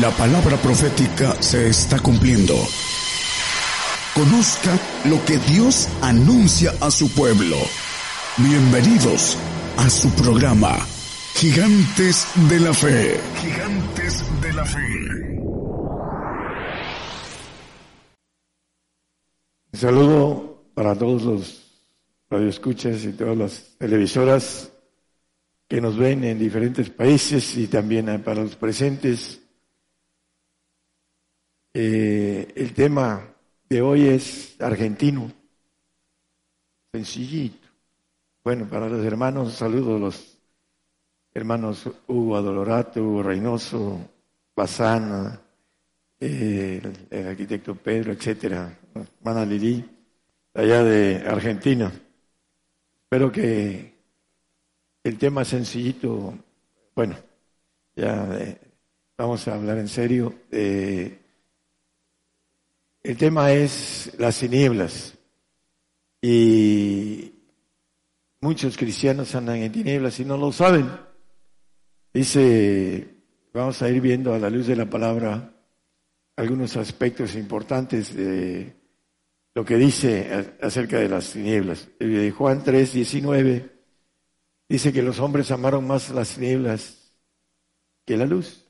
La palabra profética se está cumpliendo. Conozca lo que Dios anuncia a su pueblo. Bienvenidos a su programa, Gigantes de la Fe. Gigantes de la Fe. Saludo para todos los radioescuchas y todas las televisoras que nos ven en diferentes países y también para los presentes eh, el tema de hoy es argentino, sencillito. Bueno, para los hermanos, saludo a los hermanos Hugo Adolorato, Hugo Reynoso, Bazana, eh, el, arquitecto Pedro, etcétera, hermana Lili, allá de Argentina. Espero que el tema sencillito, bueno, ya eh, vamos a hablar en serio. El tema es las tinieblas. Y muchos cristianos andan en tinieblas y no lo saben. Dice, vamos a ir viendo a la luz de la palabra algunos aspectos importantes de lo que dice acerca de las tinieblas. Juan 3, 19 dice que los hombres amaron más las tinieblas que la luz.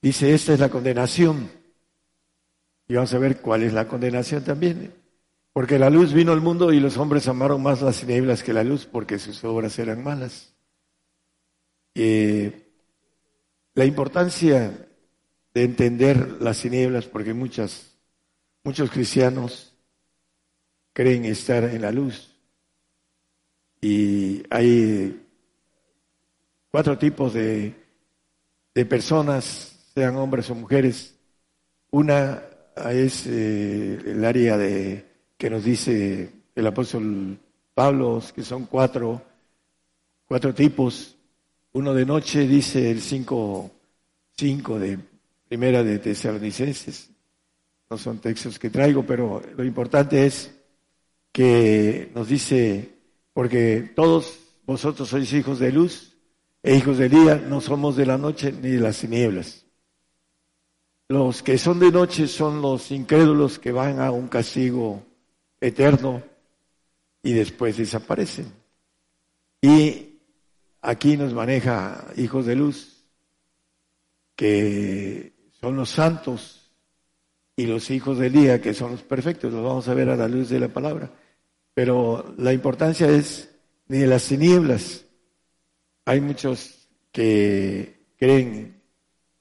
Dice, esta es la condenación y vamos a ver cuál es la condenación también. Porque la luz vino al mundo y los hombres amaron más las tinieblas que la luz porque sus obras eran malas. la importancia de entender las tinieblas, porque muchas, muchos cristianos creen estar en la luz. Y hay cuatro tipos de, de personas, sean hombres o mujeres. Una es el área de que nos dice el apóstol Pablo, que son cuatro, cuatro tipos. Uno de noche dice el cinco, cinco de primera de Tesalonicenses. No son textos que traigo, pero lo importante es que nos dice, porque todos vosotros sois hijos de luz e hijos del día, no somos de la noche ni de las tinieblas. Los que son de noche son los incrédulos que van a un castigo eterno y después desaparecen. Y aquí nos maneja hijos de luz, que son los santos, y los hijos del día, que son los perfectos. Los vamos a ver a la luz de la palabra. Pero la importancia es ni de las tinieblas. Hay muchos que creen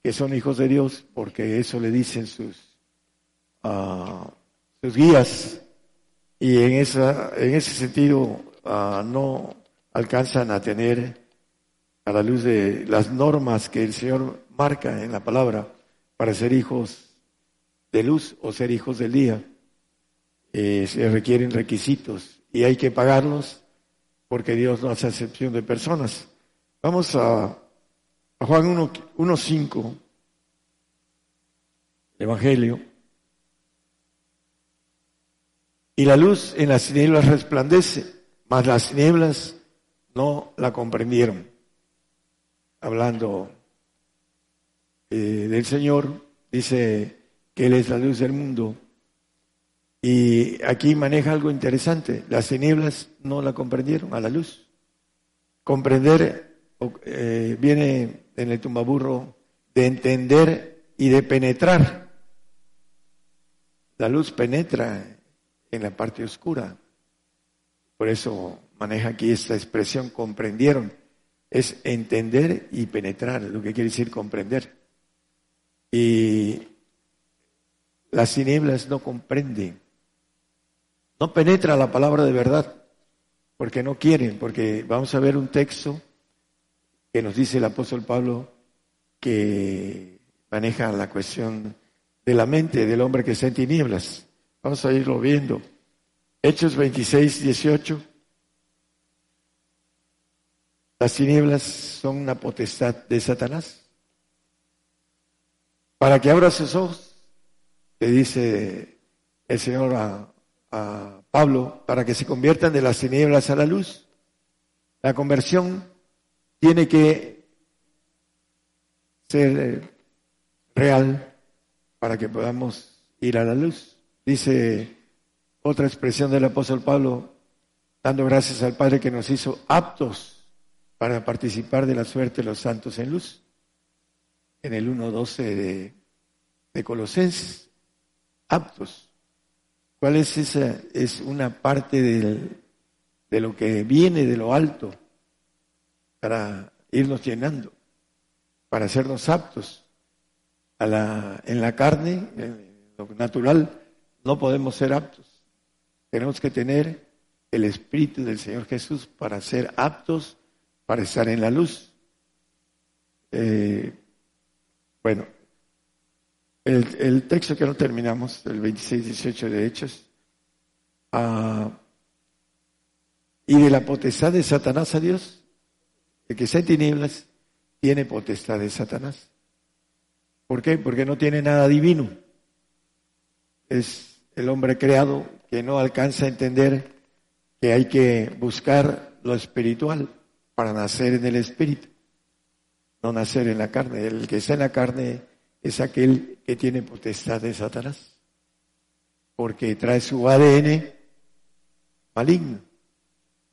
que son hijos de Dios, porque eso le dicen sus, uh, sus guías, y en, esa, en ese sentido uh, no alcanzan a tener a la luz de las normas que el Señor marca en la palabra para ser hijos de luz o ser hijos del día. Eh, se requieren requisitos y hay que pagarlos porque Dios no hace excepción de personas. Vamos a Juan 1.5, Evangelio. Y la luz en las tinieblas resplandece, mas las tinieblas no la comprendieron. Hablando eh, del Señor, dice que Él es la luz del mundo. Y aquí maneja algo interesante. Las tinieblas no la comprendieron a la luz. Comprender eh, viene en el tumbaburro de entender y de penetrar. La luz penetra en la parte oscura. Por eso maneja aquí esta expresión, comprendieron. Es entender y penetrar, lo que quiere decir comprender. Y las tinieblas no comprenden. No penetra la palabra de verdad, porque no quieren, porque vamos a ver un texto que nos dice el apóstol Pablo que maneja la cuestión de la mente del hombre que está en tinieblas. Vamos a irlo viendo. Hechos 26, 18. Las tinieblas son una potestad de Satanás. Para que abra sus ojos, le dice el Señor a, a Pablo, para que se conviertan de las tinieblas a la luz. La conversión tiene que ser real para que podamos ir a la luz. Dice otra expresión del apóstol Pablo, dando gracias al Padre que nos hizo aptos para participar de la suerte de los santos en luz. En el 1.12 de, de Colosenses, aptos. ¿Cuál es esa? Es una parte del, de lo que viene de lo alto para irnos llenando, para hacernos aptos. A la, en la carne, en lo natural, no podemos ser aptos. Tenemos que tener el Espíritu del Señor Jesús para ser aptos para estar en la luz. Eh, bueno, el, texto que no terminamos, el 26-18 de Hechos, ah, y de la potestad de Satanás a Dios, el que en tinieblas tiene potestad de Satanás. ¿Por qué? Porque no tiene nada divino. Es el hombre creado que no alcanza a entender que hay que buscar lo espiritual para nacer en el espíritu, no nacer en la carne. El que está en la carne es aquel que tiene potestad de Satanás, porque trae su ADN maligno.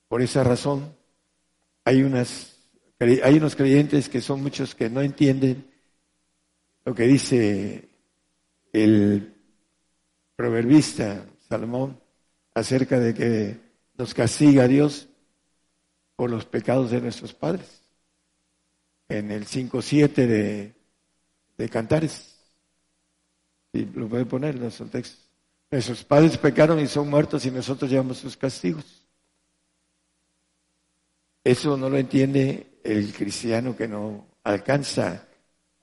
Por esa razón, hay, unas, hay unos creyentes que son muchos que no entienden lo que dice el proverbista Salomón acerca de que nos castiga Dios por los pecados de nuestros padres. En el 5.7 de, de Cantares. Y lo puede poner en nuestro texto. Nuestros padres pecaron y son muertos y nosotros llevamos sus castigos. Eso no lo entiende el cristiano que no alcanza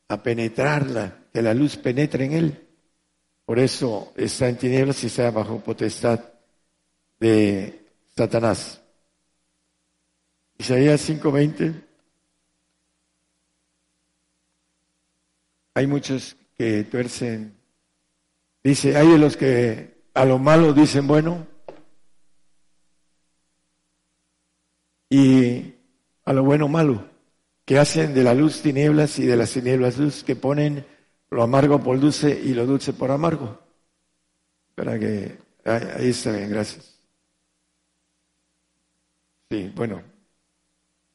a penetrarla, que la luz penetre en él. Por eso está en tinieblas y está bajo potestad de Satanás. Isaías 5:20. Hay muchos que tuercen. Dice, hay de los que a lo malo dicen bueno y a lo bueno malo, que hacen de la luz tinieblas y de las tinieblas luz, que ponen lo amargo por dulce y lo dulce por amargo. Para que ahí está bien, gracias. Sí, bueno,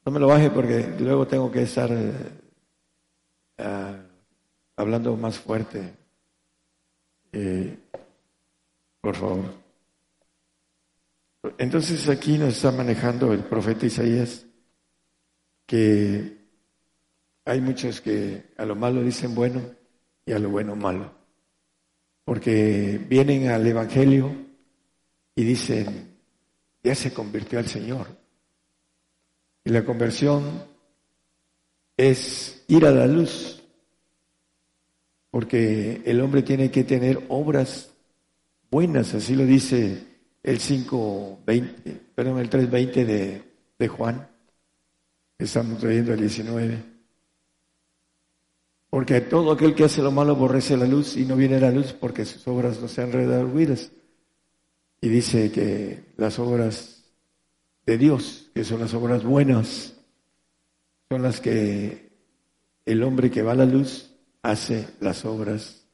no me lo baje porque luego tengo que estar ah, hablando más fuerte. Eh, por favor. Entonces aquí nos está manejando el profeta Isaías que hay muchos que a lo malo dicen bueno y a lo bueno malo. Porque vienen al Evangelio y dicen, ya se convirtió al Señor. Y la conversión es ir a la luz, porque el hombre tiene que tener obras buenas, así lo dice el 5.20, perdón, el 3.20 de, de Juan. Estamos leyendo el 19. Porque todo aquel que hace lo malo aborrece la luz y no viene la luz porque sus obras no sean redarguidas. Y dice que las obras de Dios, que son las obras buenas, son las que el hombre que va a la luz hace las obras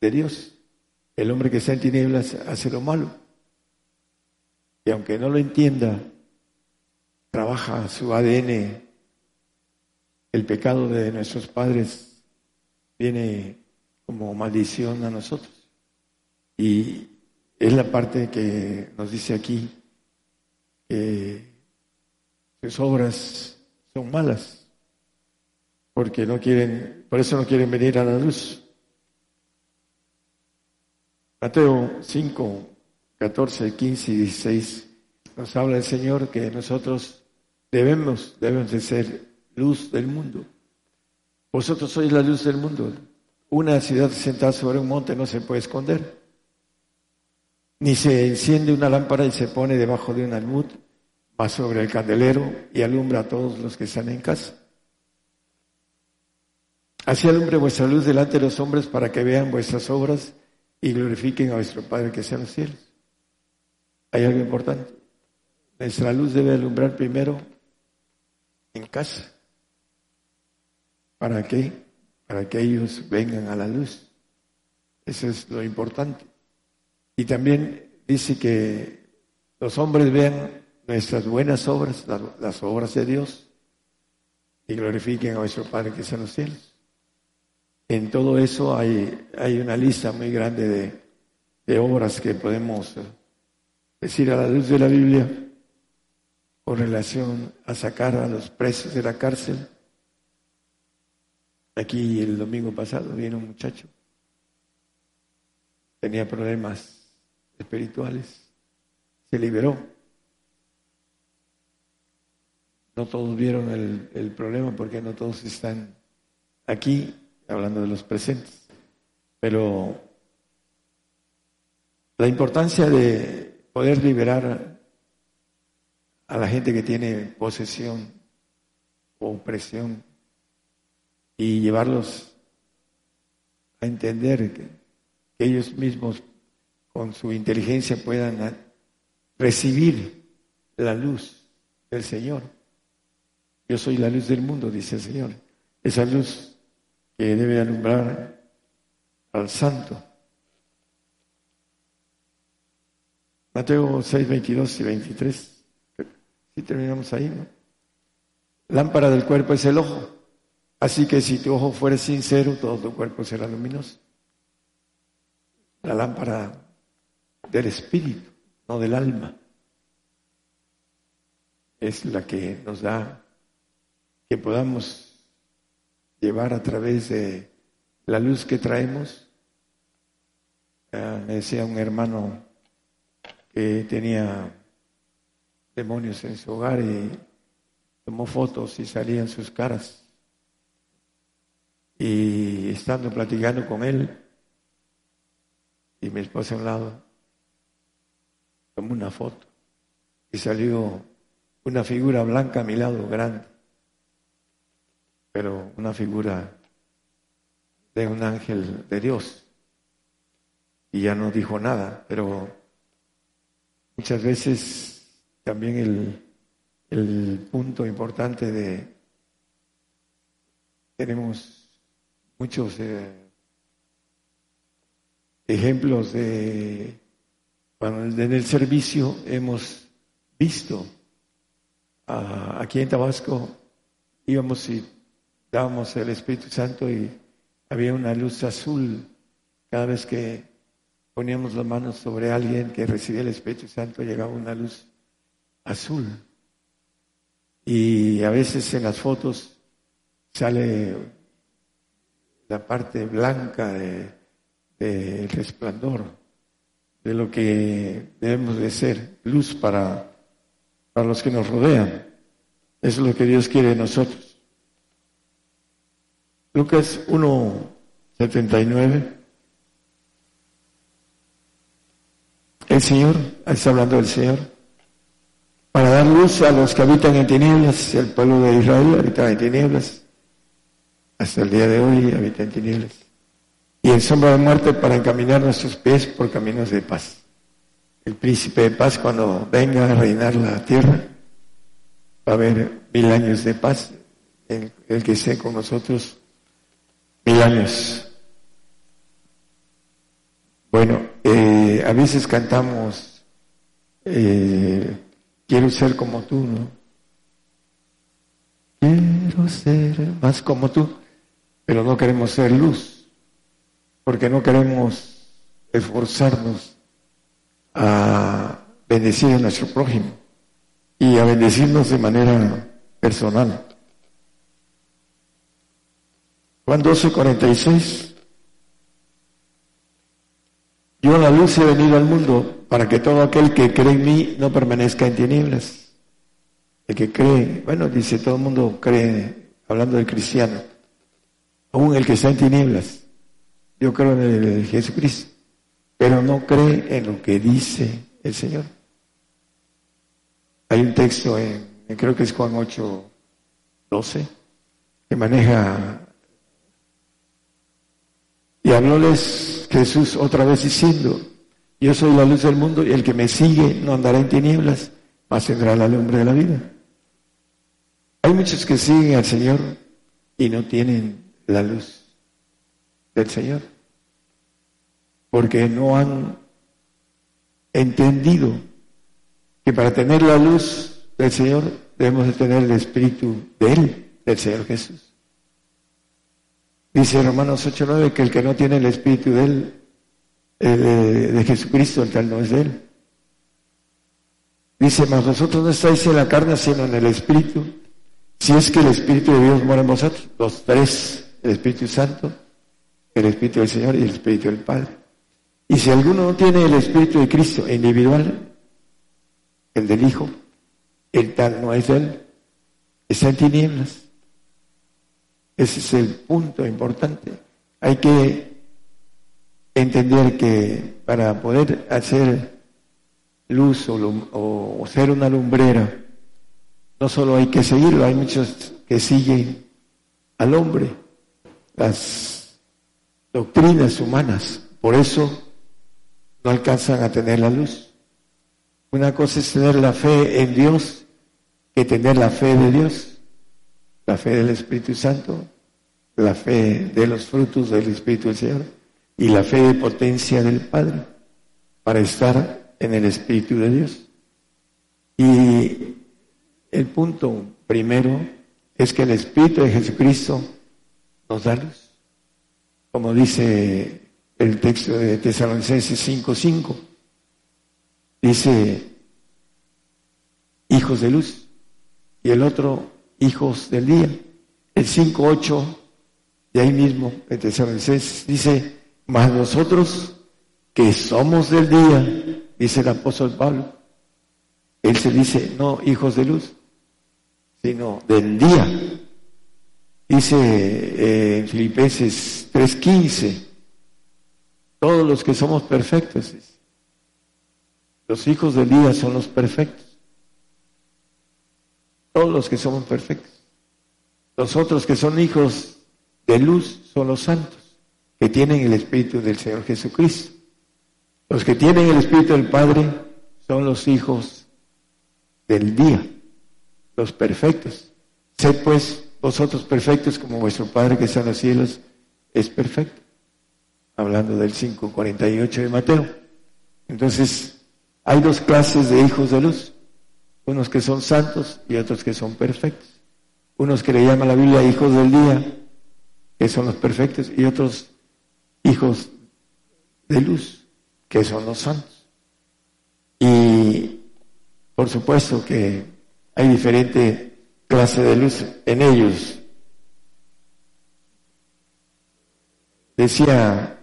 de Dios. El hombre que está en tinieblas hace lo malo. Y aunque no lo entienda, trabaja su ADN el pecado de nuestros padres viene como maldición a nosotros. Y es la parte que nos dice aquí que sus obras son malas, porque no quieren, por eso no quieren venir a la luz. Mateo 5, 14, 15 y 16 nos habla el Señor que nosotros debemos, debemos de ser luz del mundo. Vosotros sois la luz del mundo. Una ciudad sentada sobre un monte no se puede esconder. Ni se enciende una lámpara y se pone debajo de un almud, va sobre el candelero y alumbra a todos los que están en casa. Así alumbre vuestra luz delante de los hombres para que vean vuestras obras y glorifiquen a vuestro Padre que sea en los cielos. Hay algo importante. Nuestra luz debe alumbrar primero en casa. ¿Para qué? para que ellos vengan a la luz. Eso es lo importante. Y también dice que los hombres vean nuestras buenas obras, las, obras de Dios, y glorifiquen a nuestro Padre que está en los cielos. En todo eso hay, hay una lista muy grande de, de obras que podemos decir a la luz de la Biblia con relación a sacar a los presos de la cárcel. Aquí el domingo pasado vino un muchacho, tenía problemas espirituales, se liberó. No todos vieron el, el problema porque no todos están aquí hablando de los presentes, pero la importancia de poder liberar a la gente que tiene posesión o opresión y llevarlos a entender que, ellos mismos con su inteligencia puedan recibir la luz del Señor. Yo soy la luz del mundo, dice el Señor. Esa luz que debe alumbrar al santo. Mateo 6, 22 y 23. Si terminamos ahí, ¿no? Lámpara del cuerpo es el ojo. Así que si tu ojo fuera sincero, todo tu cuerpo será luminoso. La lámpara del espíritu, no del alma, es la que nos da que podamos llevar a través de la luz que traemos. Ah, decía un hermano que tenía demonios en su hogar y tomó fotos y salían sus caras. Y estando platicando con él, y mi esposa a un lado, tomó una foto y salió una figura blanca a mi lado, grande, pero una figura de un ángel de Dios. Y ya no dijo nada, pero Muchas veces también el, punto importante de tenemos muchos eh, ejemplos de cuando en el servicio hemos visto aquí en Tabasco íbamos y dábamos el Espíritu Santo y había una luz azul cada vez que poníamos las manos sobre alguien que recibía el Espíritu Santo, llegaba una luz azul. Y a veces en las fotos sale la parte blanca del de, resplandor, de lo que debemos de ser, luz para, para los que nos rodean. Es lo que Dios quiere de nosotros. Lucas 1, 79. El Señor, está hablando del Señor, para dar luz a los que habitan en tinieblas, el pueblo de Israel habita en tinieblas, hasta el día de hoy habita en tinieblas, y en sombra de muerte para encaminar nuestros pies por caminos de paz. El príncipe de paz cuando venga a reinar la tierra, va a haber mil años de paz, el, el que esté con nosotros mil años. Bueno, eh, a veces cantamos, eh, quiero ser como tú, ¿no? Quiero ser más como tú, pero no queremos ser luz, porque no queremos esforzarnos a bendecir a nuestro prójimo y a bendecirnos de manera personal. Juan 12, 46. Yo la luz he venido al mundo para que todo aquel que cree en mí no permanezca en tinieblas. El que cree, bueno, dice todo el mundo cree, hablando del cristiano, aún el que está en tinieblas. Yo creo en el, Jesucristo, pero no cree en lo que dice el Señor. Hay un texto en, creo que es Juan 8, 12, que maneja y hablóles Jesús otra vez diciendo, yo soy la luz del mundo y el que me sigue no andará en tinieblas, mas tendrá la lumbre de la vida. Hay muchos que siguen al Señor y no tienen la luz del Señor, porque no han entendido que para tener la luz del Señor debemos de tener el Espíritu de Él, del Señor Jesús. Dice Romanos 8.9 que el que no tiene el Espíritu de Él, eh, de, Jesucristo, el tal no es de Él. Dice, mas vosotros no estáis en la carne, sino en el Espíritu, si es que el Espíritu de Dios mora en vosotros. Los tres, el Espíritu Santo, el Espíritu del Señor y el Espíritu del Padre. Y si alguno no tiene el Espíritu de Cristo individual, el del Hijo, el tal no es él, está en tinieblas. Ese es el punto importante. Hay que entender que para poder hacer luz o, ser una lumbrera, no solo hay que seguirlo, hay muchos que siguen al hombre, las doctrinas humanas, por eso no alcanzan a tener la luz. Una cosa es tener la fe en Dios que tener la fe de Dios, la fe del Espíritu Santo, la fe de los frutos del Espíritu del Señor y la fe de potencia del Padre para estar en el Espíritu de Dios. Y el punto primero es que el Espíritu de Jesucristo nos da luz, como dice el texto de Tesalonicenses 5:5. Dice, hijos de luz y el otro hijos del día. El 5.8 de ahí mismo, en dice, mas nosotros que somos del día, dice el apóstol Pablo, él se dice, no hijos de luz, sino del día. Dice eh, en Filipenses 3:15, todos los que somos perfectos, los hijos del día son los perfectos todos los que somos perfectos. Los otros que son hijos de luz son los santos, que tienen el Espíritu del Señor Jesucristo. Los que tienen el Espíritu del Padre son los hijos del día, los perfectos. Sed pues vosotros perfectos como vuestro Padre que está en los cielos es perfecto. Hablando del 5.48 de Mateo. Entonces, hay dos clases de hijos de luz unos que son santos y otros que son perfectos. Unos que le llama la Biblia hijos del día, que son los perfectos, y otros hijos de luz, que son los santos. Y por supuesto que hay diferente clase de luz en ellos. Decía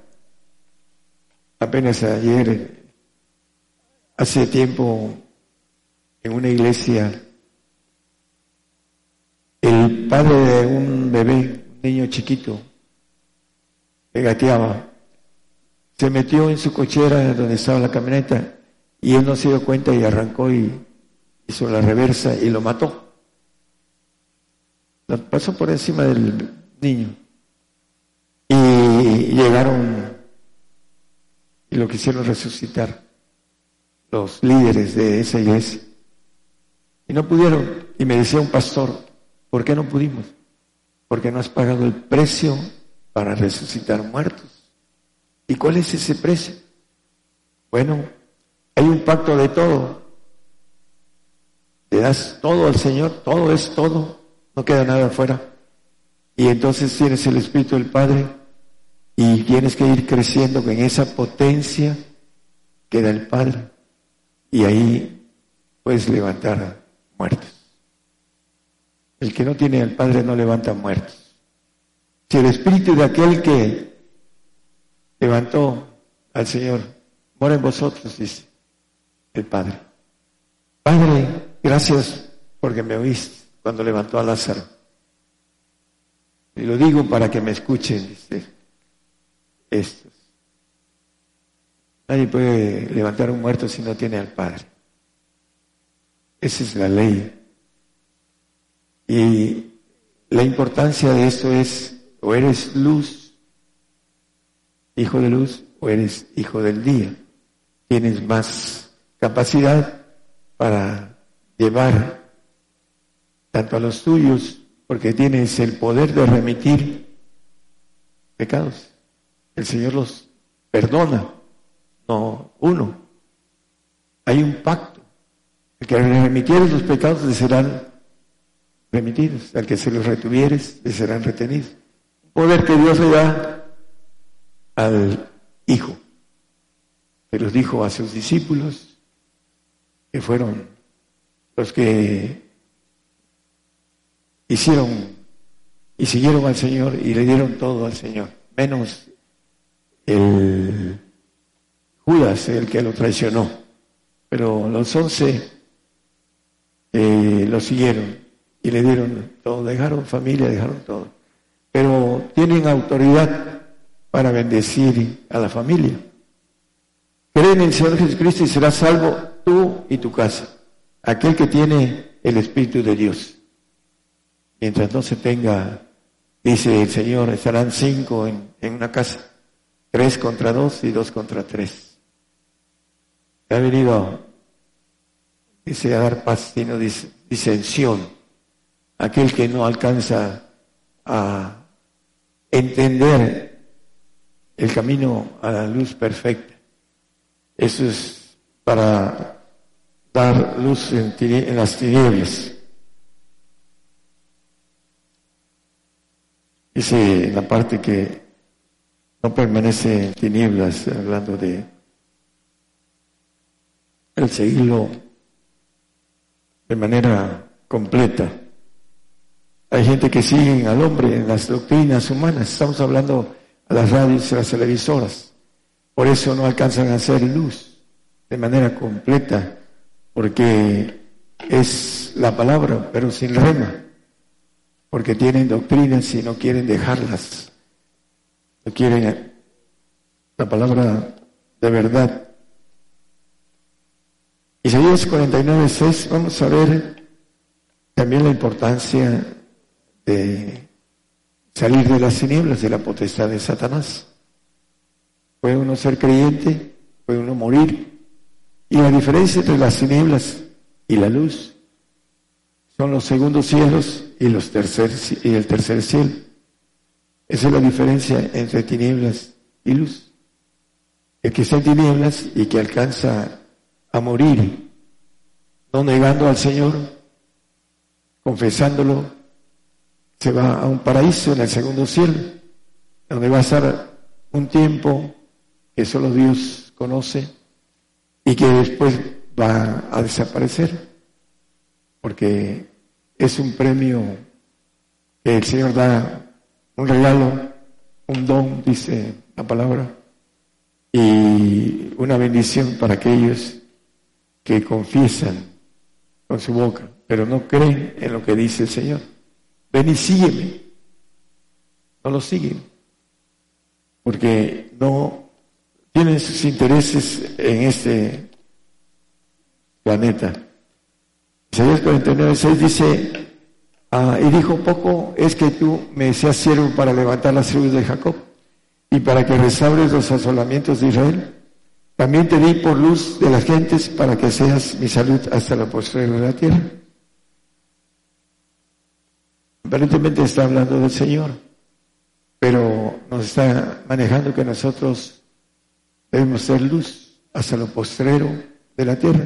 apenas ayer, hace tiempo, en una iglesia, el padre de un bebé, un niño chiquito, que gateaba, se metió en su cochera donde estaba la camioneta y él no se dio cuenta y arrancó y hizo la reversa y lo mató. Lo pasó por encima del niño. Y llegaron y lo quisieron resucitar los líderes de esa iglesia. No pudieron. Y me decía un pastor, ¿por qué no pudimos? Porque no has pagado el precio para resucitar muertos. ¿Y cuál es ese precio? Bueno, hay un pacto de todo. Le das todo al Señor, todo es todo, no queda nada afuera. Y entonces tienes el Espíritu del Padre y tienes que ir creciendo con esa potencia que da el Padre. Y ahí puedes levantar muertos. El que no tiene al Padre no levanta muertos. Si el espíritu de aquel que levantó al Señor mora en vosotros, dice el Padre. Padre, gracias porque me oíste cuando levantó a Lázaro. Y lo digo para que me escuchen. Nadie puede levantar un muerto si no tiene al Padre. Esa es la ley. Y la importancia de eso es, o eres luz, hijo de luz, o eres hijo del día. Tienes más capacidad para llevar tanto a los tuyos, porque tienes el poder de remitir pecados el Señor los perdona, no uno. Hay un pacto. El que remitiere los pecados le serán remitidos, al que se los retuvieres le serán retenidos. Poder que Dios le da al Hijo. Se los dijo a sus discípulos, que fueron los que hicieron y siguieron al Señor y le dieron todo al Señor, menos el Judas, el que lo traicionó. Pero los once eh, lo siguieron y le dieron todo, dejaron familia, dejaron todo. Pero tienen autoridad para bendecir a la familia. Cree en el Señor Jesucristo y serás salvo tú y tu casa, aquel que tiene el Espíritu de Dios. Mientras no se tenga, dice el Señor, estarán cinco en, una casa, tres contra dos y dos contra tres. Ha venido, dice, a dar paz, sino disensión. Aquel que no alcanza a entender el camino a la luz perfecta eso es para dar luz en, las tinieblas. Dice la parte que no permanece en tinieblas, hablando de el seguirlo de manera completa. Hay gente que sigue al hombre en las doctrinas humanas. Estamos hablando a las radios y a las televisoras. Por eso no alcanzan a hacer luz de manera completa, porque es la palabra, pero sin rema, porque tienen doctrinas y no quieren dejarlas, no quieren la palabra de verdad. Isaías 49, 6, vamos a ver también la importancia de salir de las tinieblas, de la potestad de Satanás. Puede uno ser creyente, puede uno morir. Y la diferencia entre las tinieblas y la luz son los segundos cielos y, los tercer, y el tercer cielo. Esa es la diferencia entre tinieblas y luz. El que está en tinieblas y que alcanza a morir, no negando al Señor, confesándolo, se va a un paraíso en el segundo cielo, donde va a estar un tiempo que solo Dios conoce y que después va a desaparecer, porque es un premio que el Señor da, un regalo, un don, dice la palabra, y una bendición para aquellos que confiesan con su boca, pero no creen en lo que dice el Señor. Ven y sígueme. No lo siguen, porque no tienen sus intereses en este planeta. Isaías 49, 6 dice, ah, y dijo, poco es que tú me seas siervo para levantar las tribus de Jacob y para que resabres los asolamientos de Israel. También te di por luz de las gentes para que seas mi salud hasta la postrera de la tierra. Aparentemente está hablando del Señor, pero nos está manejando que nosotros Debemos ser luz hasta lo postrero de la tierra.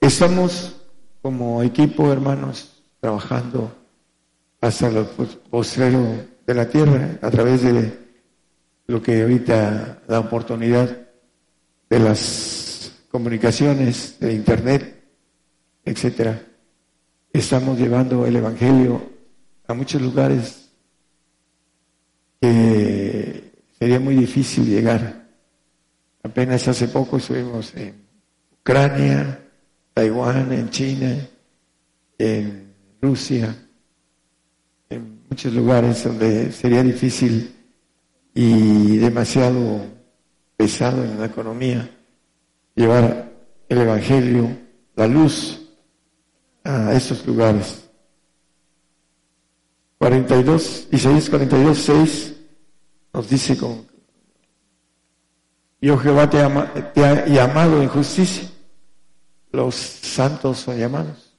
Estamos como equipo, hermanos, trabajando hasta lo postrero de la tierra a través de lo que ahorita da oportunidad de las comunicaciones, de internet, etcétera. Estamos llevando el evangelio a muchos lugares que sería muy difícil llegar Apenas hace poco estuvimos en Ucrania, Taiwán, en China, en Rusia, en muchos lugares donde sería difícil y demasiado pesado en la economía llevar el Evangelio, la luz a esos lugares. 42, Isaías 42, 6 nos dice con yo Jehová te, ha llamado en justicia. Los santos son llamados.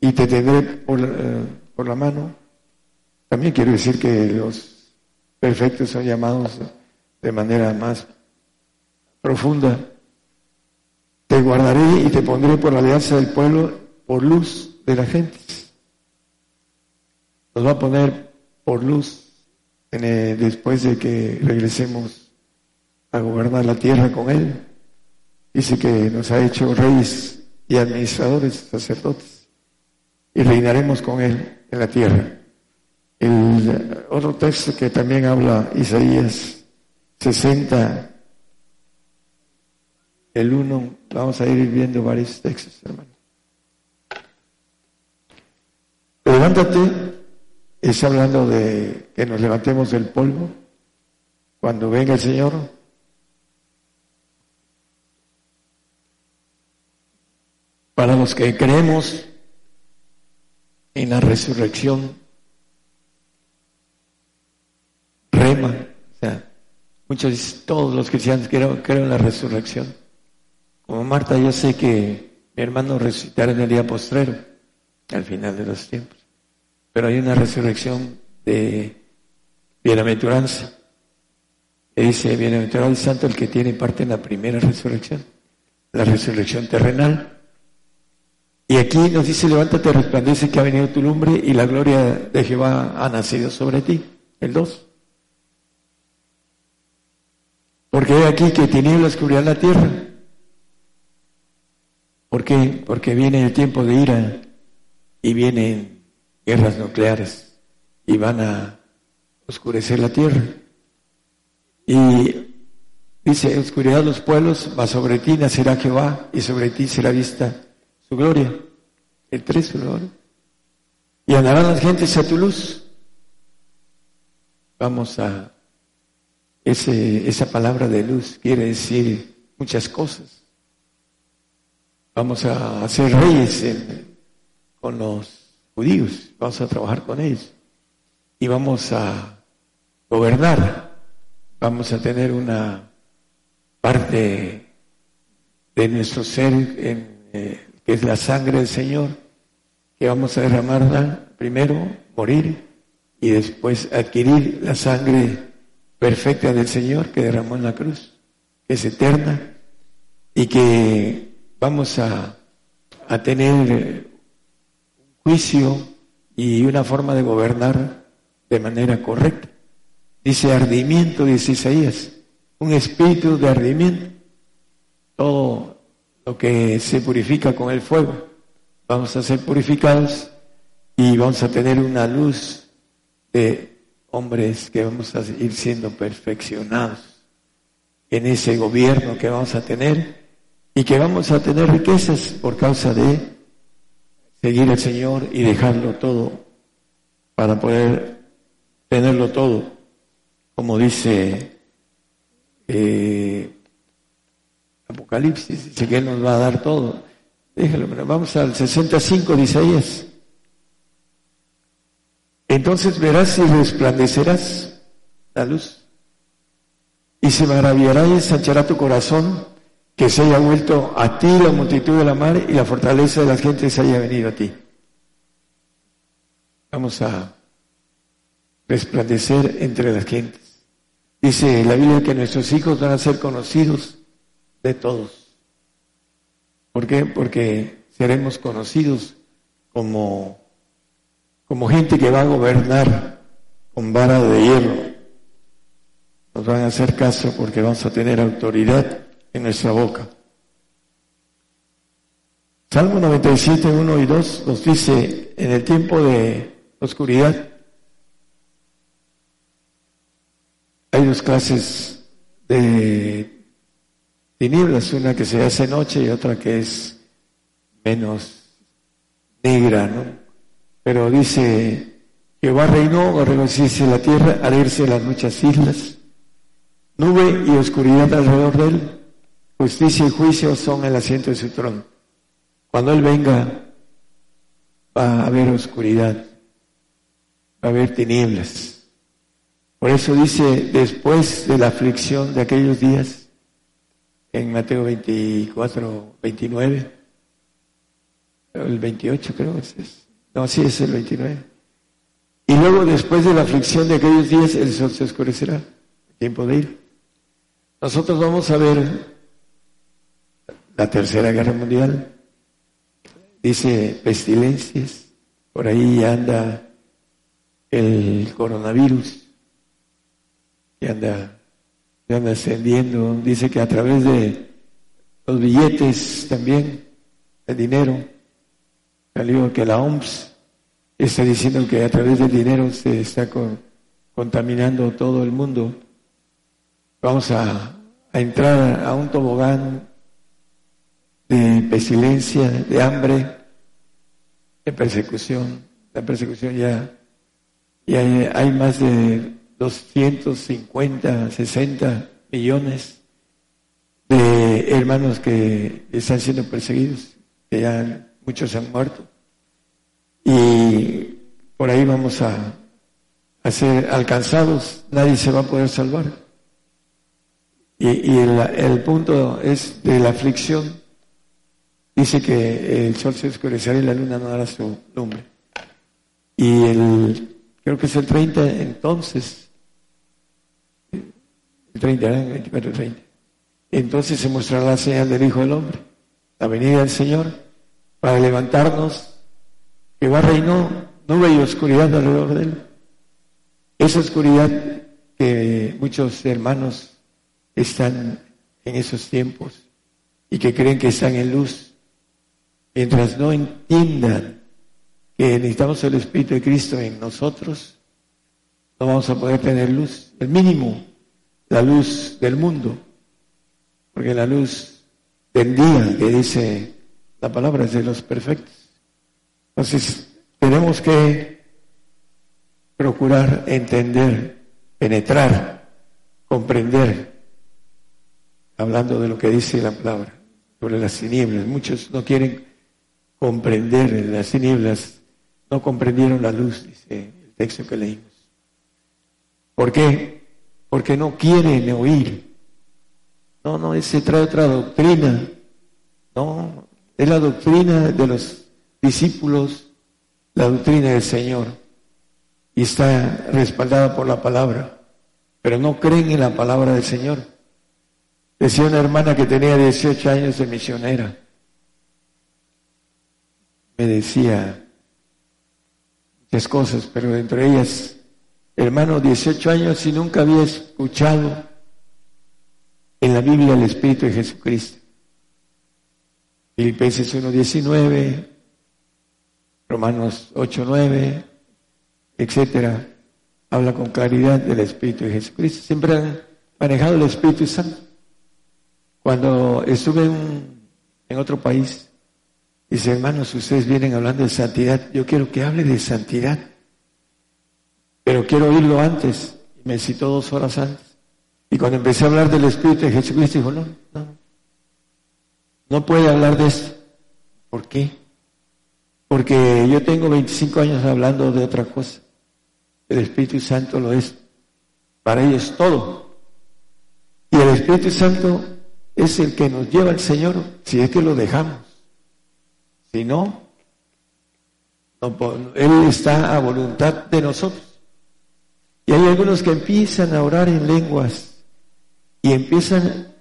Y te tendré por, eh, por la mano. También quiero decir que los perfectos son llamados de manera más profunda. Te guardaré y te pondré por alianza del pueblo, por luz de la gente. Nos va a poner por luz después de que regresemos a gobernar la tierra con Él. Dice que nos ha hecho reyes y administradores, sacerdotes, y reinaremos con Él en la tierra. Otro texto que también habla Isaías 60, el 1, vamos a ir viendo varios textos, hermano. Levántate, está hablando de que nos levantemos del polvo cuando venga el Señor. Para los que creemos en la resurrección rema. Muchos todos los cristianos creen, en la resurrección. Como Marta, yo sé que mi hermano resucitará en el día postrero, al final de los tiempos. Pero hay una resurrección de bienaventuranza. Que dice, bienaventurado el santo el que tiene parte en la primera resurrección, la resurrección terrenal. Y aquí nos dice, levántate, resplandece que ha venido tu lumbre y la gloria de Jehová ha nacido sobre ti. El 2. Porque hay aquí que tinieblas cubrirán la tierra. ¿Por qué? Porque viene el tiempo de ira y vienen guerras nucleares y van a oscurecer la tierra. Y dice, oscuridad los pueblos, va sobre ti nacerá Jehová y sobre ti será vista su gloria. El tres. Y andarán las gentes a tu luz. Vamos a ese, esa palabra de luz quiere decir muchas cosas. Vamos a ser reyes con los judíos, vamos a trabajar con ellos y vamos a gobernar. Vamos a tener una parte de nuestro ser en, eh, que es la sangre del Señor, que vamos a derramarla primero, morir y después adquirir la sangre perfecta del Señor que derramó en la cruz, que es eterna y que vamos a, a tener un juicio y una forma de gobernar de manera correcta. Dice ardimiento, dice Isaías, un espíritu de ardimiento. Todo lo que se purifica con el fuego, vamos a ser purificados y vamos a tener una luz de hombres que vamos a ir siendo perfeccionados en ese gobierno que vamos a tener y que vamos a tener riquezas por causa de seguir al Señor y dejarlo todo para poder tenerlo todo, como dice eh, Apocalipsis, dice que Él nos va a dar todo. Déjalo, vamos al 65 de Isaías. Entonces verás y resplandecerás la luz. Y se maravillará y ensanchará tu corazón que se haya vuelto a ti la multitud de la mar y la fortaleza de las gentes haya venido a ti. Vamos a resplandecer entre las gentes. Dice la Biblia que nuestros hijos van a ser conocidos de todos. ¿Por qué? Porque seremos conocidos como como gente que va a gobernar con vara de hierro. Nos van a hacer caso porque vamos a tener autoridad en nuestra boca. Salmo 97, 1 y 2 nos dice, en el tiempo de oscuridad hay dos clases de tinieblas, una que se hace noche y otra que es menos negra, ¿no? Pero dice, Jehová reinó, regocijese la tierra, irse las muchas islas, nube y oscuridad alrededor de él, justicia y juicio son el asiento de su trono. Cuando él venga, va a haber oscuridad, va a haber tinieblas. Por eso dice, después de la aflicción de aquellos días, en Mateo 24, 29, el 28 creo que es no, sí es el 29. Y luego, después de la aflicción de aquellos días, el sol se oscurecerá. Tiempo de ir. Nosotros vamos a ver la Tercera Guerra Mundial. Dice pestilencias. Por ahí anda el coronavirus. Y anda, y anda ascendiendo. Dice que a través de los billetes también, el dinero, salió que la OMS está diciendo que a través del dinero se está contaminando todo el mundo. Vamos a, a entrar a un tobogán de pestilencia, de hambre, de persecución. La persecución ya, ya hay más de 250, 60 millones de hermanos que están siendo perseguidos, que ya muchos han muerto. Y por ahí vamos a, ser alcanzados, nadie se va a poder salvar. Y, el, punto es de la aflicción. Dice que el sol se oscurecerá y la luna no dará su lumbre. Y el, creo que es el 30 entonces, el 30, el 24, 30. Entonces se mostrará la señal del Hijo del Hombre, la venida del Señor, para levantarnos que va reinó nube y oscuridad alrededor de él. Esa oscuridad que muchos hermanos están en esos tiempos y que creen que están en luz, mientras no entiendan que necesitamos el Espíritu de Cristo en nosotros, no vamos a poder tener luz, el mínimo, la luz del mundo, porque la luz del día que dice la palabra es de los perfectos. Entonces, tenemos que procurar entender, penetrar, comprender, hablando de lo que dice la palabra sobre las tinieblas. Muchos no quieren comprender las tinieblas, no comprendieron la luz, dice el texto que leímos. ¿Por qué? Porque no quieren oír. No, no, se trae otra doctrina. No, es la doctrina de los discípulos la doctrina del Señor y está respaldada por la palabra, pero no creen en la palabra del Señor. Decía una hermana que tenía 18 años de misionera, me decía muchas cosas, pero entre ellas, hermano, 18 años y nunca había escuchado en la Biblia el Espíritu de Jesucristo. Filipenses 1.19, Romanos 8, 9, etcétera, habla con claridad del Espíritu de Jesucristo. Siempre han manejado el Espíritu Santo. Cuando estuve en, en otro país, dice, hermanos, ustedes vienen hablando de santidad, yo quiero que hable de santidad, pero quiero oírlo antes. Me citó dos horas antes. Y cuando empecé a hablar del Espíritu de Jesucristo, dijo, no, no, no puede hablar de esto. ¿Por qué? Porque yo tengo 25 años hablando de otra cosa. El Espíritu Santo lo es. Para ellos todo. Y el Espíritu Santo es el que nos lleva al Señor si es que lo dejamos. Si no, Él está a voluntad de nosotros. Y hay algunos que empiezan a orar en lenguas y empiezan,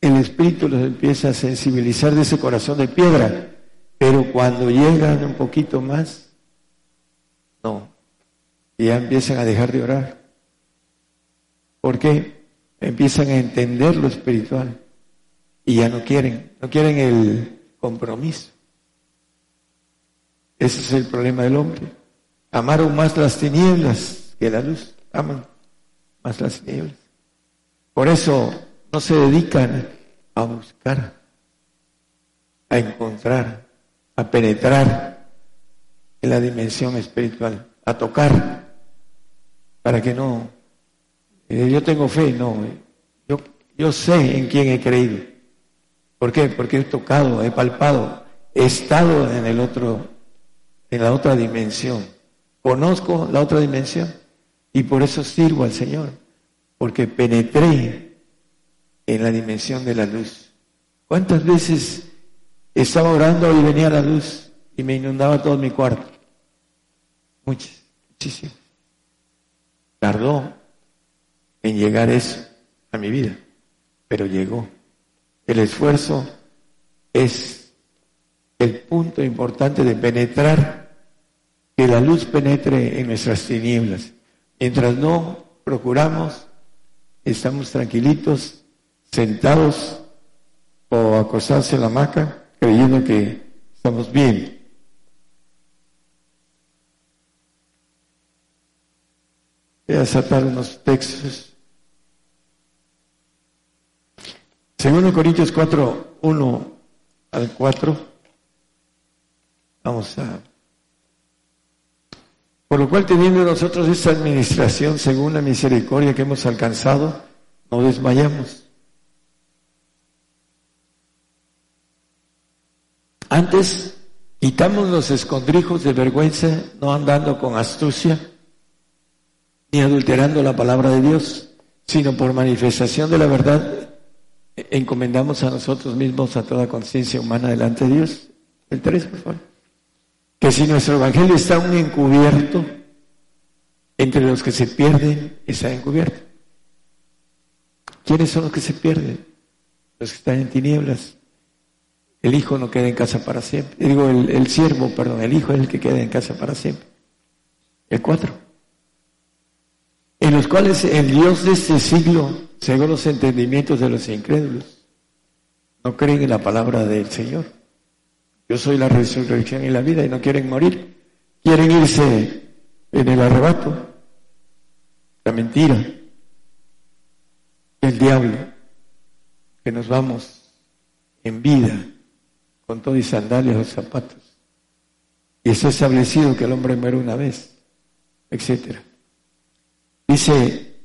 el Espíritu los empieza a sensibilizar de ese corazón de piedra pero cuando llegan un poquito más, no, ya empiezan a dejar de orar. ¿Por qué? Empiezan a entender lo espiritual y ya no quieren, no quieren el compromiso. Ese es el problema del hombre. Amaron más las tinieblas que la luz. Aman más las tinieblas. Por eso no se dedican a buscar, a encontrar, a penetrar en la dimensión espiritual, a tocar, para que no, eh, yo tengo fe, no, eh, yo, yo sé en quién he creído. ¿Por qué? Porque he tocado, he palpado, he estado en el otro, en la otra dimensión. Conozco la otra dimensión y por eso sirvo al Señor, porque penetré en la dimensión de la luz. ¿Cuántas veces estaba orando y venía la luz y me inundaba todo mi cuarto. muchas, muchísimas. Tardó en llegar eso a mi vida, pero llegó. El esfuerzo es el punto importante de penetrar, que la luz penetre en nuestras tinieblas. Mientras no procuramos, estamos tranquilitos, sentados o acostados en la hamaca, creyendo que estamos bien. Voy a sacar unos textos. Segundo Corintios 4, 1 al 4. Vamos a... Por lo cual, teniendo nosotros esta administración según la misericordia que hemos alcanzado, no desmayamos. Antes, quitamos los escondrijos de vergüenza, no andando con astucia, ni adulterando la palabra de Dios, sino por manifestación de la verdad, encomendamos a nosotros mismos a toda conciencia humana delante de Dios. El 3, por favor. Que si nuestro evangelio está aún encubierto, entre los que se pierden está encubierto. ¿Quiénes son los que se pierden? Los que están en tinieblas. El hijo no queda en casa para siempre. Digo, el, siervo, perdón, el hijo es el que queda en casa para siempre. El cuatro. En los cuales el Dios de este siglo cegó los entendimientos de los incrédulos. No creen en la palabra del Señor. Yo soy la resurrección y la vida y no quieren morir. Quieren irse en el arrebato. La mentira. El diablo. Que nos vamos en vida con todo y sandalias o zapatos. Y está establecido que el hombre muere una vez, etcétera. Dice,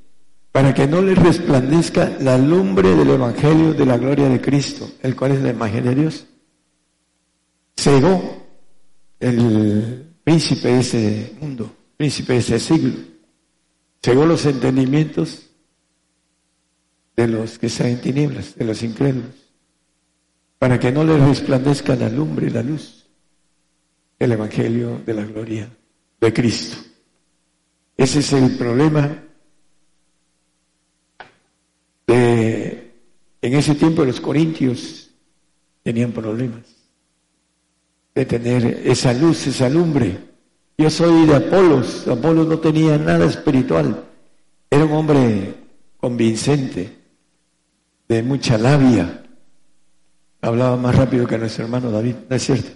para que no le resplandezca la lumbre del Evangelio de la gloria de Cristo, el cual es la imagen de Dios cegó el príncipe de ese mundo, príncipe de ese siglo, cegó los entendimientos de los que están en tinieblas, de los incrédulos, para que no les resplandezca la lumbre la luz del Evangelio de la gloria de Cristo. Ese es el problema de, en ese tiempo los corintios tenían problemas de tener esa luz, esa lumbre. Yo soy de Apolos, Apolos no tenía nada espiritual, era un hombre convincente, de mucha labia, hablaba más rápido que nuestro hermano David, ¿no es cierto?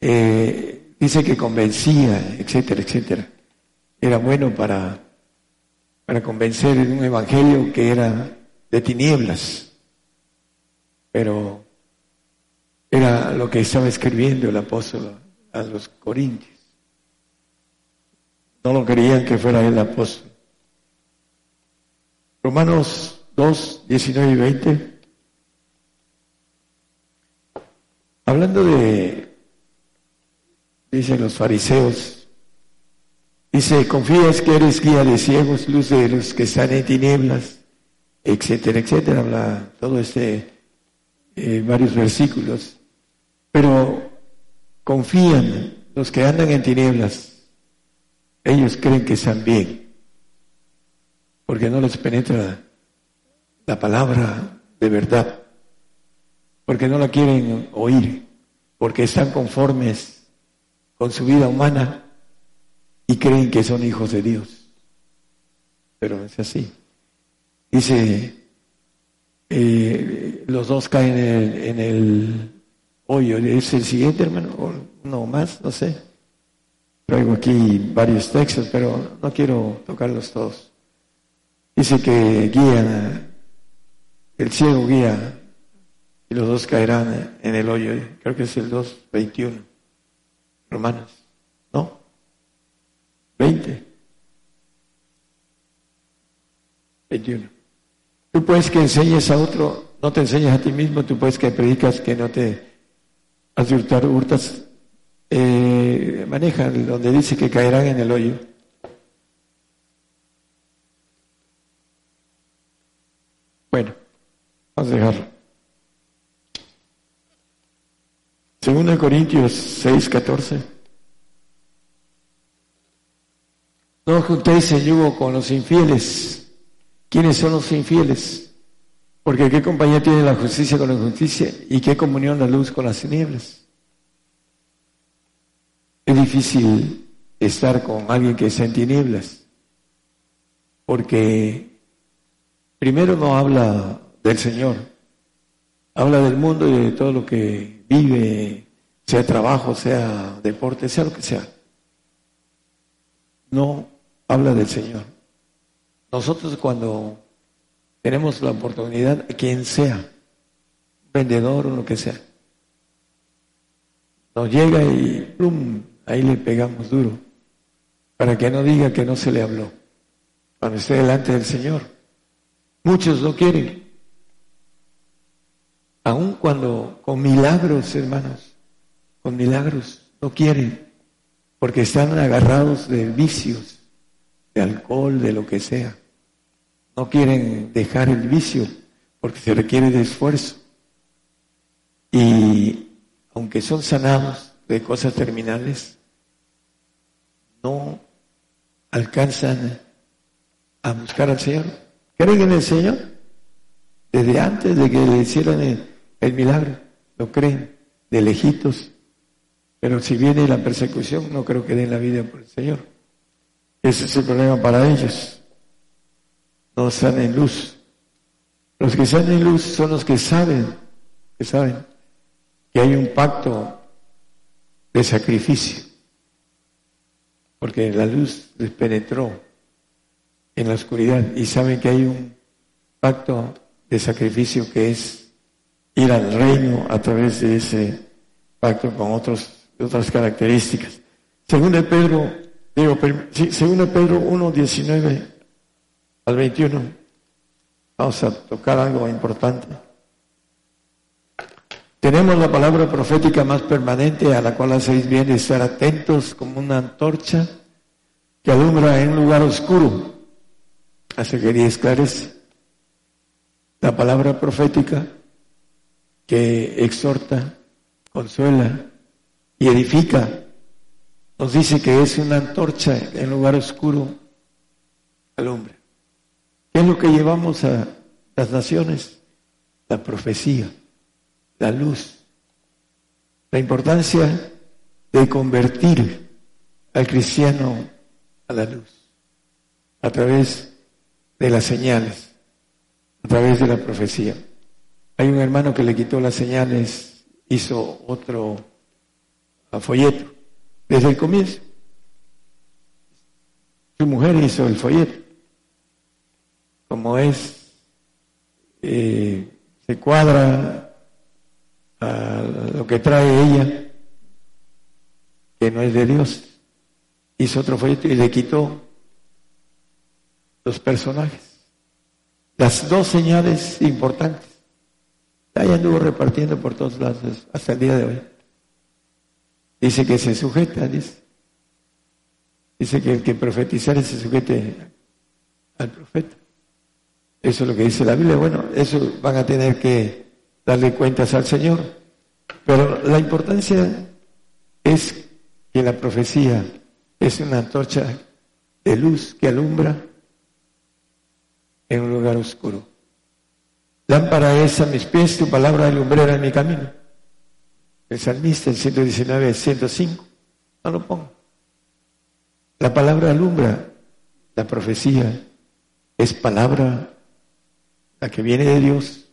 Eh, dice que convencía, etcétera, etcétera. Era bueno para, para convencer en un evangelio que era de tinieblas, pero era lo que estaba escribiendo el apóstol a los corintios. No lo querían que fuera el apóstol. Romanos 2, 19 y 20. Hablando de, dicen los fariseos, dice, confías que eres guía de ciegos, luz de los que están en tinieblas, etcétera, etcétera. Habla todo este, eh, varios versículos. Pero confían los que andan en tinieblas. Ellos creen que están bien, porque no les penetra la palabra de verdad, porque no la quieren oír, porque están conformes con su vida humana y creen que son hijos de Dios. Pero es así. Dice, eh, los dos caen en el Oye, ¿es el siguiente, hermano? ¿O no más? No sé. Traigo aquí varios textos, pero no quiero tocarlos todos. Dice que guía, el ciego guía, y los dos caerán en el hoyo. Creo que es el 2.21. Romanos. ¿No? 20. 21. Tú puedes que enseñes a otro, no te enseñes a ti mismo, tú puedes que predicas que no te Hace hurtas, eh, manejan donde dice que caerán en el hoyo. Bueno, vamos a dejarlo. Segunda Corintios 6, 14. No juntéis en yugo con los infieles. ¿Quiénes son los infieles? Porque ¿qué compañía tiene la justicia con la injusticia? ¿Y qué comunión la luz con las tinieblas? Es difícil estar con alguien que está en tinieblas, porque primero no habla del Señor, habla del mundo y de todo lo que vive, sea trabajo, sea deporte, sea lo que sea. No habla del Señor. Nosotros cuando tenemos la oportunidad, quien sea, vendedor o lo que sea, nos llega y plum, ahí le pegamos duro, para que no diga que no se le habló, cuando esté delante del Señor. Muchos no quieren, aun cuando con milagros, hermanos, con milagros, no quieren, porque están agarrados de vicios, de alcohol, de lo que sea. No quieren dejar el vicio porque se requiere de esfuerzo. Y aunque son sanados de cosas terminales, no alcanzan a buscar al Señor. ¿Creen en el Señor? Desde antes de que le hicieran el, milagro, lo creen, de lejitos. Pero si viene la persecución, no creo que den la vida por el Señor. Ese es el problema para ellos no están en luz. Los que están en luz son los que saben, que saben que hay un pacto de sacrificio, porque la luz les penetró en la oscuridad y saben que hay un pacto de sacrificio que es ir al reino a través de ese pacto con otros, otras características. Según de Pedro, digo, según de Pedro 1, 19 al 21. Vamos a tocar algo importante. Tenemos la palabra profética más permanente a la cual hacéis bien de estar atentos como una antorcha que alumbra en un lugar oscuro. Hace que esclarece. La palabra profética que exhorta, consuela y edifica. Nos dice que es una antorcha en lugar oscuro, alumbra. ¿Qué es lo que llevamos a las naciones? La profecía, la luz, la importancia de convertir al cristiano a la luz, a través de las señales, a través de la profecía. Hay un hermano que le quitó las señales, hizo otro folleto, desde el comienzo. Su mujer hizo el folleto como es, eh, se cuadra a lo que trae ella, que no es de Dios. Hizo otro folleto y le quitó los personajes. Las dos señales importantes. Ahí anduvo repartiendo por todos lados hasta el día de hoy. Dice que se sujeta, dice. Dice que el que profetizare se sujete al profeta. Eso es lo que dice la Biblia. Bueno, eso van a tener que darle cuentas al Señor. Pero la importancia es que la profecía es una antorcha de luz que alumbra en un lugar oscuro. Lámpara es a mis pies, tu palabra lumbrera en mi camino. El salmista, el 119, 105. No lo pongo. La palabra alumbra, la profecía es palabra la que viene de Dios,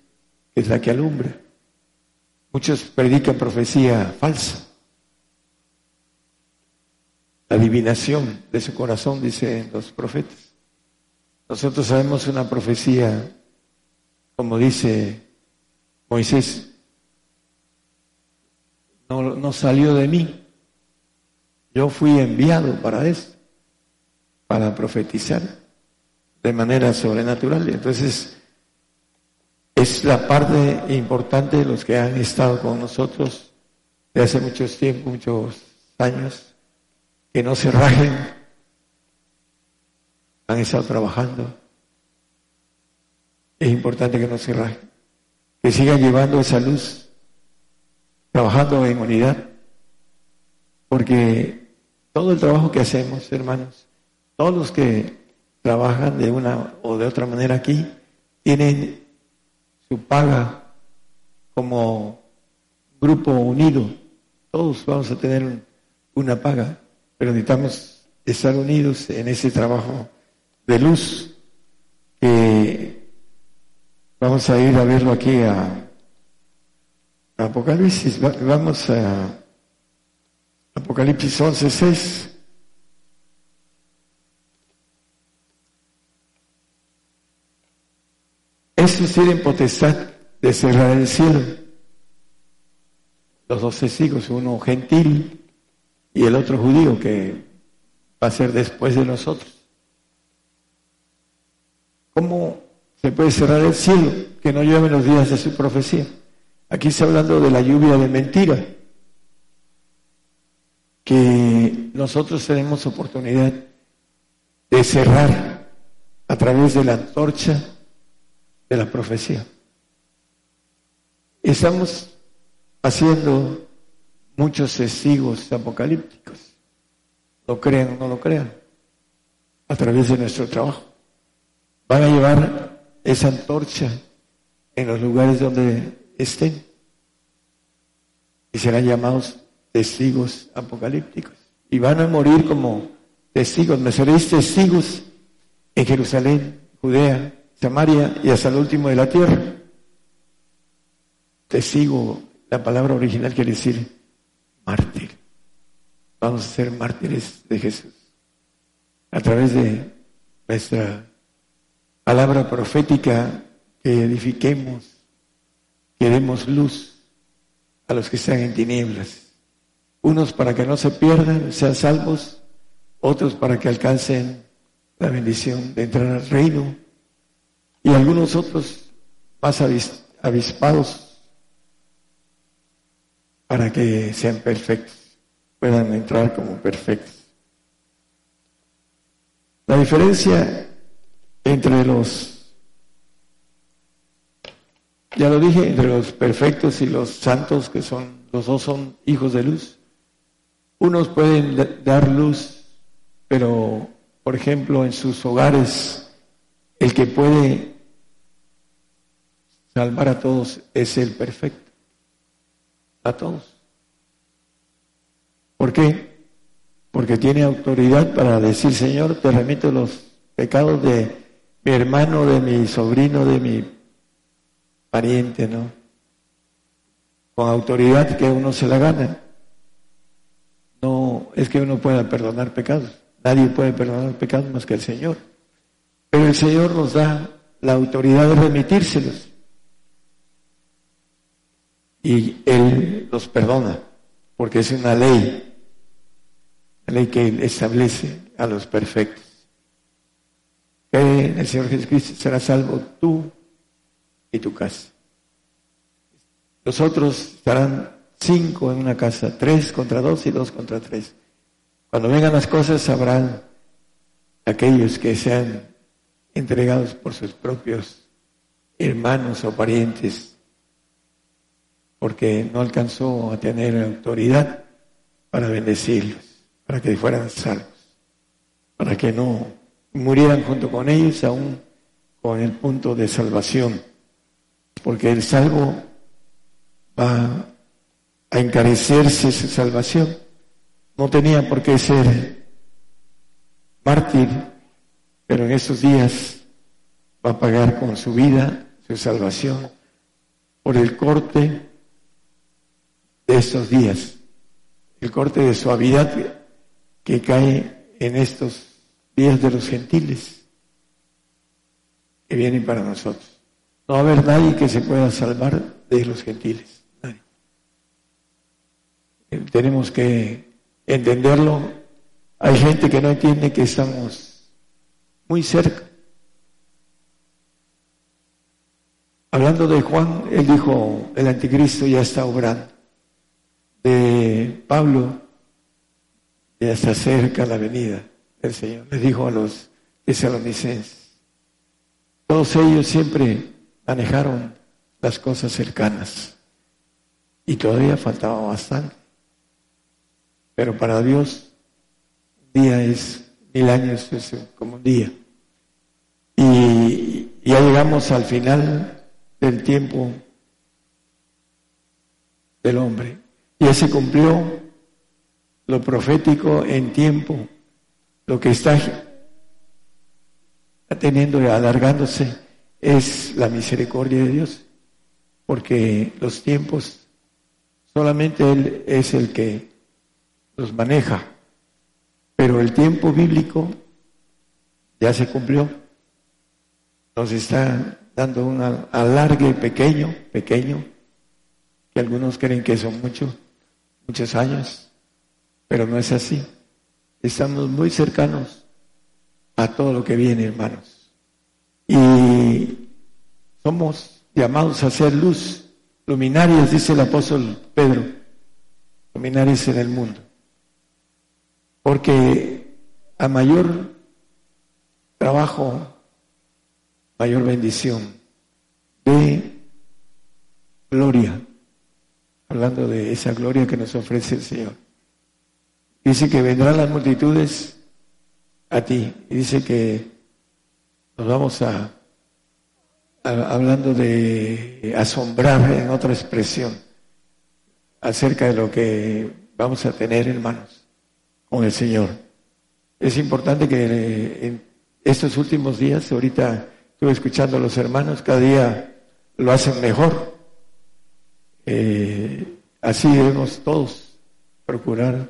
es la que alumbra. Muchos predican profecía falsa. La adivinación de su corazón, dicen los profetas. Nosotros sabemos una profecía, como dice Moisés, no, no salió de mí. Yo fui enviado para eso, para profetizar de manera sobrenatural. Entonces, es la parte importante de los que han estado con nosotros de hace muchos tiempos, muchos años, que no se rajen, han estado trabajando. Es importante que no se rajen, que sigan llevando esa luz, trabajando en unidad, porque todo el trabajo que hacemos, hermanos, Todos los que trabajan de una o de otra manera aquí tienen su paga como grupo unido. Todos vamos a tener una paga, pero necesitamos estar unidos en ese trabajo de luz vamos a ir a verlo aquí a, Apocalipsis. Vamos a Apocalipsis 11, 6. Estos tienen potestad de cerrar el cielo. Los dos testigos, uno gentil y el otro judío que va a ser después de nosotros. ¿Cómo se puede cerrar el cielo que no llueve los días de su profecía? Aquí está hablando de la lluvia de mentira, que nosotros tenemos oportunidad de cerrar a través de la antorcha de la profecía. Estamos haciendo muchos testigos apocalípticos, lo crean o no lo crean, a través de nuestro trabajo. Van a llevar esa antorcha en los lugares donde estén y serán llamados testigos apocalípticos y van a morir como testigos. Me seréis testigos en Jerusalén, Judea, Samaria y hasta el último de la tierra. Testigo, la palabra original quiere decir mártir. Vamos a ser mártires de Jesús a través de nuestra palabra profética que edifiquemos, que demos luz a los que están en tinieblas. Unos para que no se pierdan, sean salvos, otros para que alcancen la bendición de entrar al reino y algunos otros más avispados para que sean perfectos, puedan entrar como perfectos. La diferencia entre los, ya lo dije, entre los perfectos y los santos, que son, los dos son hijos de luz. Unos pueden dar luz, pero, por ejemplo, en sus hogares, el que puede Salvar a todos es el perfecto. A todos. ¿Por qué? Porque tiene autoridad para decir, Señor, te remito los pecados de mi hermano, de mi sobrino, de mi pariente, ¿no? Con autoridad que uno se la gana. No es que uno pueda perdonar pecados. Nadie puede perdonar pecados más que el Señor. Pero el Señor nos da la autoridad de remitírselos y Él los perdona, porque es una ley, la ley que establece a los perfectos. En el Señor Jesucristo, será salvo tú y tu casa. Los otros estarán cinco en una casa, tres contra dos y dos contra tres. Cuando vengan las cosas sabrán aquellos que sean entregados por sus propios hermanos o parientes porque no alcanzó a tener autoridad para bendecirlos, para que fueran salvos, para que no murieran junto con ellos aún con el punto de salvación, porque el salvo va a encarecerse su salvación. No tenía por qué ser mártir, pero en esos días va a pagar con su vida su salvación por el corte de estos días, el corte de suavidad que cae en estos días de los gentiles que vienen para nosotros. No va a haber nadie que se pueda salvar de los gentiles. Nadie. Eh, tenemos que entenderlo. Hay gente que no entiende que estamos muy cerca. Hablando de Juan, él dijo, el anticristo ya está obrando de Pablo ya se acerca la venida del Señor. Le dijo a los tesalonicenses. Todos ellos siempre manejaron las cosas cercanas y todavía faltaba bastante. Pero para Dios, un día es mil años es como un día. Y ya llegamos al final del tiempo del hombre. Ya se cumplió lo profético en tiempo, lo que está teniendo y alargándose es la misericordia de Dios, porque los tiempos solamente Él es el que los maneja, pero el tiempo bíblico ya se cumplió, nos está dando un alargue pequeño, pequeño, que algunos creen que son muchos, muchos años, pero no es así. Estamos muy cercanos a todo lo que viene, hermanos. Y somos llamados a ser luz, luminarias, dice el apóstol Pedro, luminarias en el mundo. Porque a mayor trabajo, mayor bendición de gloria, hablando de esa gloria que nos ofrece el Señor. Dice que vendrán las multitudes a ti. Y dice que nos vamos a, hablando de asombrar en otra expresión acerca de lo que vamos a tener, hermanos, con el Señor. Es importante que en estos últimos días, ahorita estuve escuchando a los hermanos, cada día lo hacen mejor. Eh, así debemos todos procurar